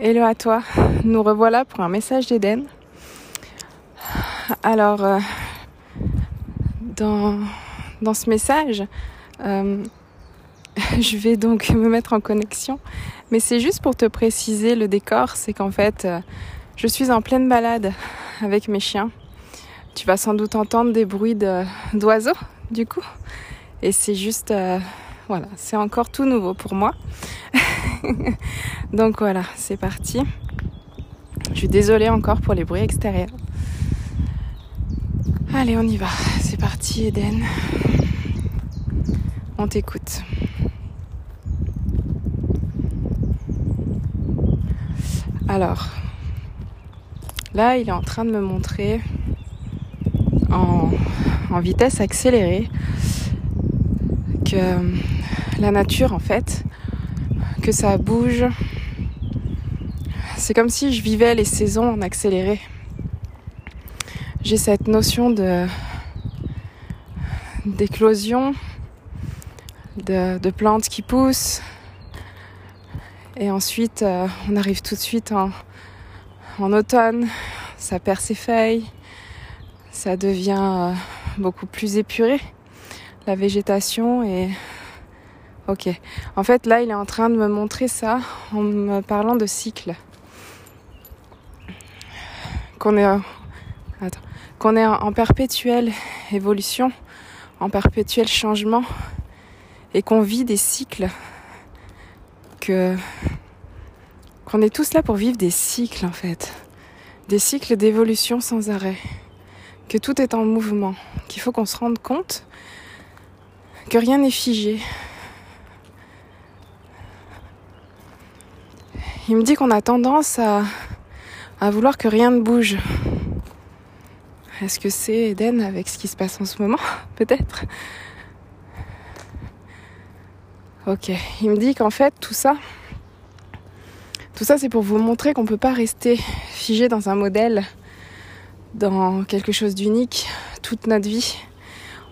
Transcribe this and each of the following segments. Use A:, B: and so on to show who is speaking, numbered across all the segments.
A: Hello à toi, nous revoilà pour un message d'Eden. Alors, euh, dans, ce message, euh, je vais donc me mettre en connexion, mais c'est juste pour te préciser le décor, c'est qu'en fait, euh, je suis en pleine balade avec mes chiens. Tu vas sans doute entendre des bruits d'oiseaux, du coup, et c'est juste, voilà, c'est encore tout nouveau pour moi. Donc voilà, c'est parti. Je suis désolée encore pour les bruits extérieurs. Allez, on y va. C'est parti, Eden. On t'écoute. Alors, là, il est en train de me montrer en, vitesse accélérée que la nature, en fait, que ça bouge. C'est comme si je vivais les saisons en accéléré. J'ai cette notion de d'éclosion, de, plantes qui poussent. Et ensuite, euh, on arrive tout de suite en, en, automne, ça perd ses feuilles, ça devient euh, beaucoup plus épuré, la végétation et Ok. En fait, là, il est en train de me montrer ça en me parlant de cycle. Qu'on est, qu'on est en perpétuelle évolution, en perpétuel changement, et qu'on vit des cycles. Que qu'on est tous là pour vivre des cycles en fait, des cycles d'évolution sans arrêt, que tout est en mouvement, qu'il faut qu'on se rende compte que rien n'est figé, Il me dit qu'on a tendance à, vouloir que rien ne bouge. Est-ce que c'est Eden avec ce qui se passe en ce moment Peut-être. Ok, il me dit qu'en fait tout ça, tout ça c'est pour vous montrer qu'on ne peut pas rester figé dans un modèle, dans quelque chose d'unique toute notre vie.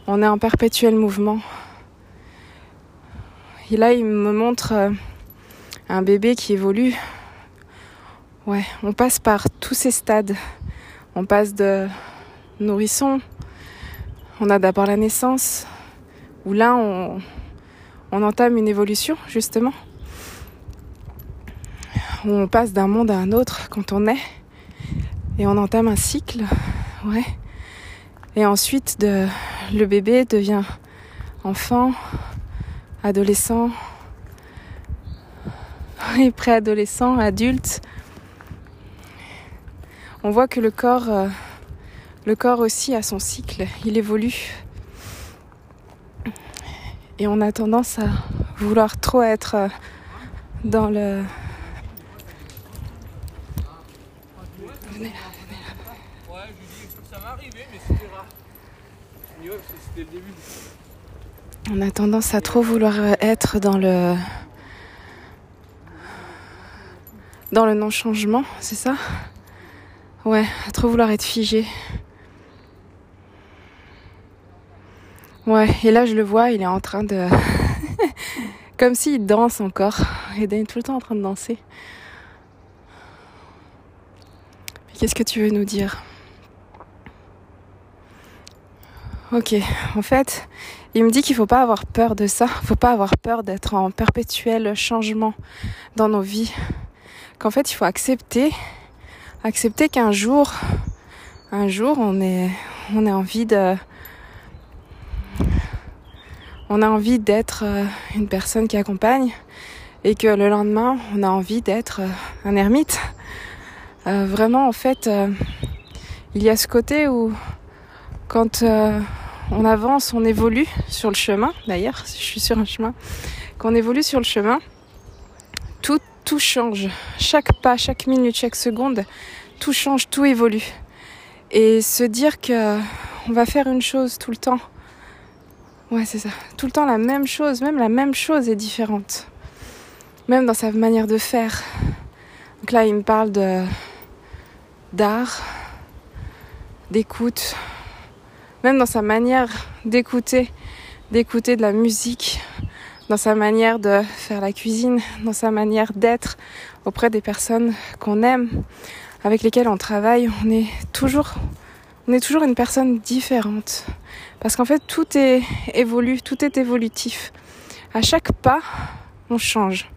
A: On est en perpétuel mouvement. Et là il me montre euh, un bébé qui évolue. On passe par tous ces stades. On passe de nourrisson, on a d'abord la naissance, où là on, on entame une évolution justement. On passe d'un monde à un autre quand on est, et on entame un cycle. Et ensuite, le bébé devient enfant, adolescent, et préadolescent, adulte, on voit que le corps, euh, le corps aussi a son cycle, il évolue. Et on a tendance à vouloir trop être euh, dans le. On a tendance à trop vouloir être dans le dans le non-changement, c'est ça? Ouais, à trop vouloir être figé. Ouais, et là je le vois, il est en train de... Comme s'il danse encore. Il est tout le temps en train de danser. Qu'est-ce que tu veux nous dire? Ok, en fait, il me dit qu'il faut pas avoir peur de ça. Il faut pas avoir peur d'être en perpétuel changement dans nos vies qu'en fait il faut accepter, accepter qu'un jour, on est, on a envie de, on a envie d'être euh, une personne qui accompagne et que le lendemain on a envie d'être euh, un ermite. Euh, vraiment en fait, il y a ce côté où quand on avance, on évolue sur le chemin. D'ailleurs, je suis sur un chemin. Quand on évolue sur le chemin, tout tout change. Chaque pas, chaque minute, chaque seconde, tout change, tout évolue. Et se dire que on va faire une chose tout le temps. Ouais, c'est ça. Tout le temps la même chose, même la même chose est différente. Même dans sa manière de faire. Donc là, il me parle d'art, d'écoute, même dans sa manière d'écouter, d'écouter de la musique, dans sa manière de faire la cuisine, dans sa manière d'être auprès des personnes qu'on aime, avec lesquelles on travaille. On est toujours, on est toujours une personne différente. Parce qu'en fait, tout est évolue, tout est évolutif. À chaque pas, on change.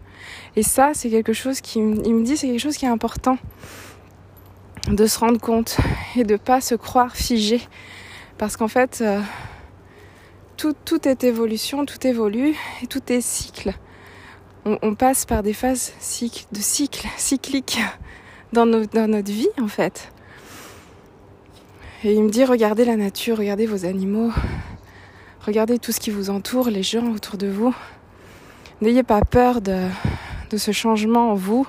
A: Et ça, c'est quelque chose qui il me dit, c'est quelque chose qui est important de se rendre compte et de pas se croire figé. Parce qu'en fait, euh, tout, est évolution, tout évolue et tout est cycle. On, passe par des phases de cycle, cycliques dans, notre vie en fait. Et il me dit regardez la nature, regardez vos animaux, regardez tout ce qui vous entoure, les gens autour de vous. N'ayez pas peur de, de ce changement en vous.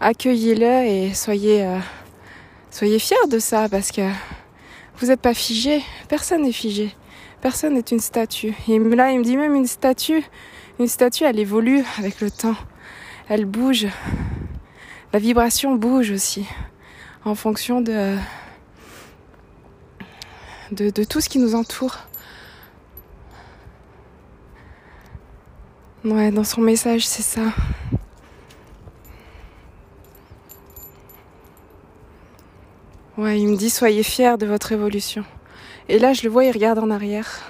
A: Accueillez-le et soyez, euh, soyez fiers de ça parce que vous n'êtes pas figé. Personne n'est figé. Personne n'est une statue. Et là, il me dit même une statue. Une statue, elle évolue avec le temps. Elle bouge. La vibration bouge aussi en fonction de, de, de tout ce qui nous entoure. Ouais, dans son message, c'est ça. Ouais, il me dit soyez fiers de votre évolution. Et là, je le vois, il regarde en arrière.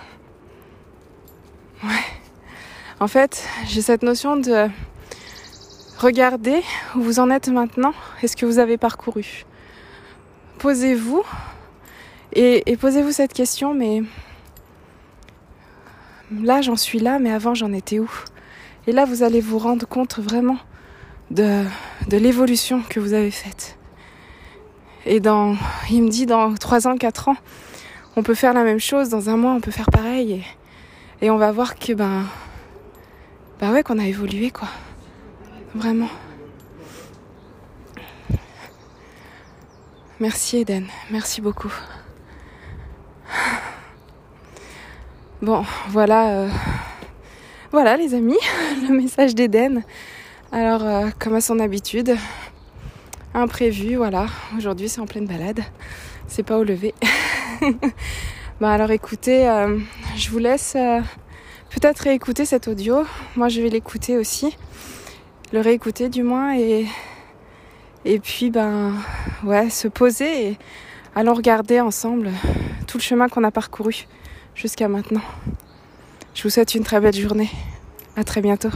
A: Ouais. En fait, j'ai cette notion de regarder où vous en êtes maintenant et ce que vous avez parcouru. Posez-vous et, posez-vous cette question, mais là, j'en suis là, mais avant, j'en étais où? Et là, vous allez vous rendre compte vraiment de, de l'évolution que vous avez faite. Et dans, il me dit dans 3 ans, 4 ans, on peut faire la même chose, dans un mois, on peut faire pareil. Et, on va voir que, ben, ben ouais, qu'on a évolué, quoi. Vraiment. Merci Eden, merci beaucoup. Bon, voilà. Euh voilà les amis, le message d'Eden. Alors euh, comme à son habitude, imprévu, voilà. Aujourd'hui c'est en pleine balade, c'est pas au lever. bah alors écoutez, euh, je vous laisse euh, peut-être réécouter cet audio. Moi je vais l'écouter aussi, le réécouter du moins et et puis ben ouais se poser et allons regarder ensemble tout le chemin qu'on a parcouru jusqu'à maintenant. Je vous souhaite une très belle journée. À très bientôt.